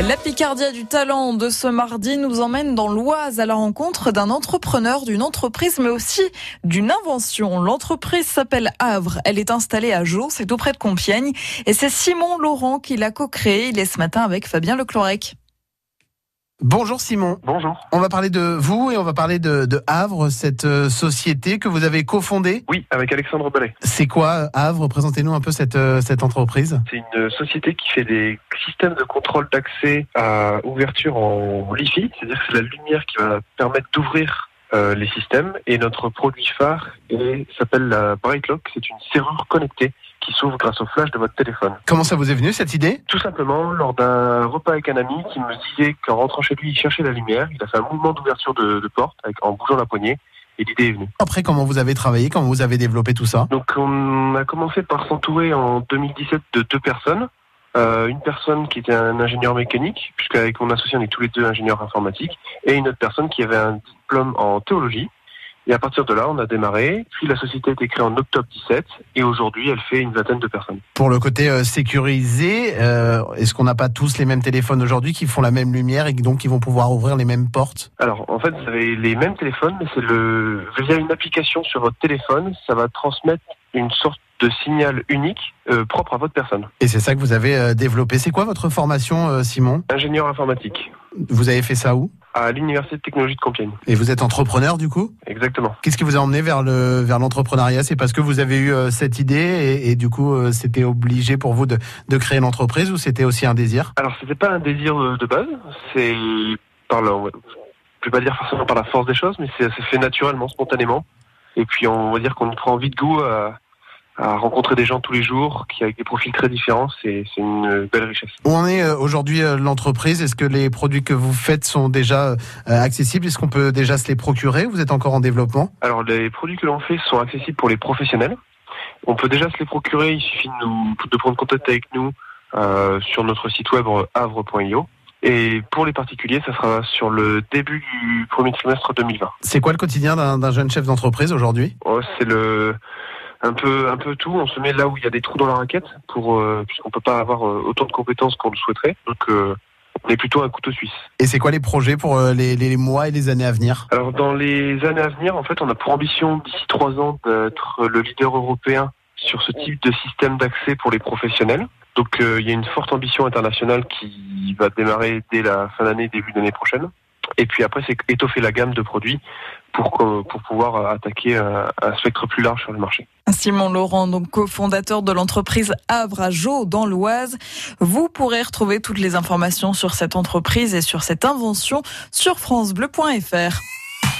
La Picardia du talent de ce mardi nous emmène dans l'Oise à la rencontre d'un entrepreneur, d'une entreprise, mais aussi d'une invention. L'entreprise s'appelle Havre. Elle est installée à Jaux, c'est auprès de Compiègne. Et c'est Simon Laurent qui l'a co-créé. Il est ce matin avec Fabien Leclorec. Bonjour Simon. Bonjour. On va parler de vous et on va parler de, de Havre, cette euh, société que vous avez cofondée. Oui, avec Alexandre Ballet. C'est quoi Havre? Présentez-nous un peu cette, euh, cette entreprise. C'est une société qui fait des systèmes de contrôle d'accès à ouverture en Li-Fi, c'est-à-dire que c'est la lumière qui va permettre d'ouvrir euh, les systèmes. Et notre produit phare s'appelle la Bright Lock. C'est une serrure connectée qui s'ouvre grâce au flash de votre téléphone. Comment ça vous est venu cette idée? Tout simplement, lors d'un repas avec un ami qui me disait qu'en rentrant chez lui, il cherchait la lumière. Il a fait un mouvement d'ouverture de, de porte avec, en bougeant la poignée. Et l'idée est venue. Après, comment vous avez travaillé Comment vous avez développé tout ça? Donc on a commencé par s'entourer en 2017 de deux personnes. Euh, une personne qui était un ingénieur mécanique, puisqu'avec mon associé on est tous les deux ingénieurs informatiques, et une autre personne qui avait un diplôme en théologie. Et à partir de là, on a démarré. Puis la société a été créée en octobre 17, et aujourd'hui, elle fait une vingtaine de personnes. Pour le côté euh, sécurisé, euh, est-ce qu'on n'a pas tous les mêmes téléphones aujourd'hui qui font la même lumière et donc qui vont pouvoir ouvrir les mêmes portes? Alors, en fait, vous avez les mêmes téléphones, mais c'est le via une application sur votre téléphone, ça va transmettre une sorte de signal unique euh, propre à votre personne. Et c'est ça que vous avez euh, développé. C'est quoi votre formation, euh, Simon? Ingénieur informatique Vous avez fait ça où? À l'université de technologie de Compiègne. Et vous êtes entrepreneur du coup? Exactement. Qu'est-ce qui vous a emmené vers le vers l'entrepreneuriat? C'est parce que vous avez eu euh, cette idée et, et du coup euh, c'était obligé pour vous de, de créer l'entreprise ou c'était aussi un désir? Alors, c'était pas un désir de, de base, c'est par la, je vais pas dire forcément par la force des choses, mais c'est fait naturellement, spontanément. Et puis, on va dire qu'on prend vite goût à, à rencontrer des gens tous les jours, qui avec des profils très différents, c'est une belle richesse. Où en est euh, aujourd'hui euh, l'entreprise? Est-ce que les produits que vous faites sont déjà euh, accessibles? Est-ce qu'on peut déjà se les procurer Vous êtes encore en développement? Alors, les produits que l'on fait sont accessibles pour les professionnels. On peut déjà se les procurer, il suffit de, nous, de prendre contact avec nous euh, sur notre site web havre.io. Et pour les particuliers, ça sera sur le début du premier trimestre 2020. C'est quoi le quotidien d'un d'un jeune chef d'entreprise aujourd'hui? Oh, c'est le un peu un peu tout. On se met là où il y a des trous dans la raquette pour euh, puisqu'on peut pas avoir euh, autant de compétences qu'on le souhaiterait. Donc euh, on est plutôt un couteau suisse. Et c'est quoi les projets pour euh, les, les mois et les années à venir? Alors dans les années à venir, en fait, on a pour ambition d'ici trois ans d'être le leader européen sur ce type de système d'accès pour les professionnels. Donc euh, il y a une forte ambition internationale qui va démarrer dès la fin d'année, début d'année prochaine. Et puis après, c'est étoffer la gamme de produits pour, pouvoir attaquer un, un spectre plus large sur le marché. Simon Laurent, donc cofondateur de l'entreprise Jaux dans l'Oise. Vous pourrez retrouver toutes les informations sur cette entreprise et sur cette invention sur francebleu.fr.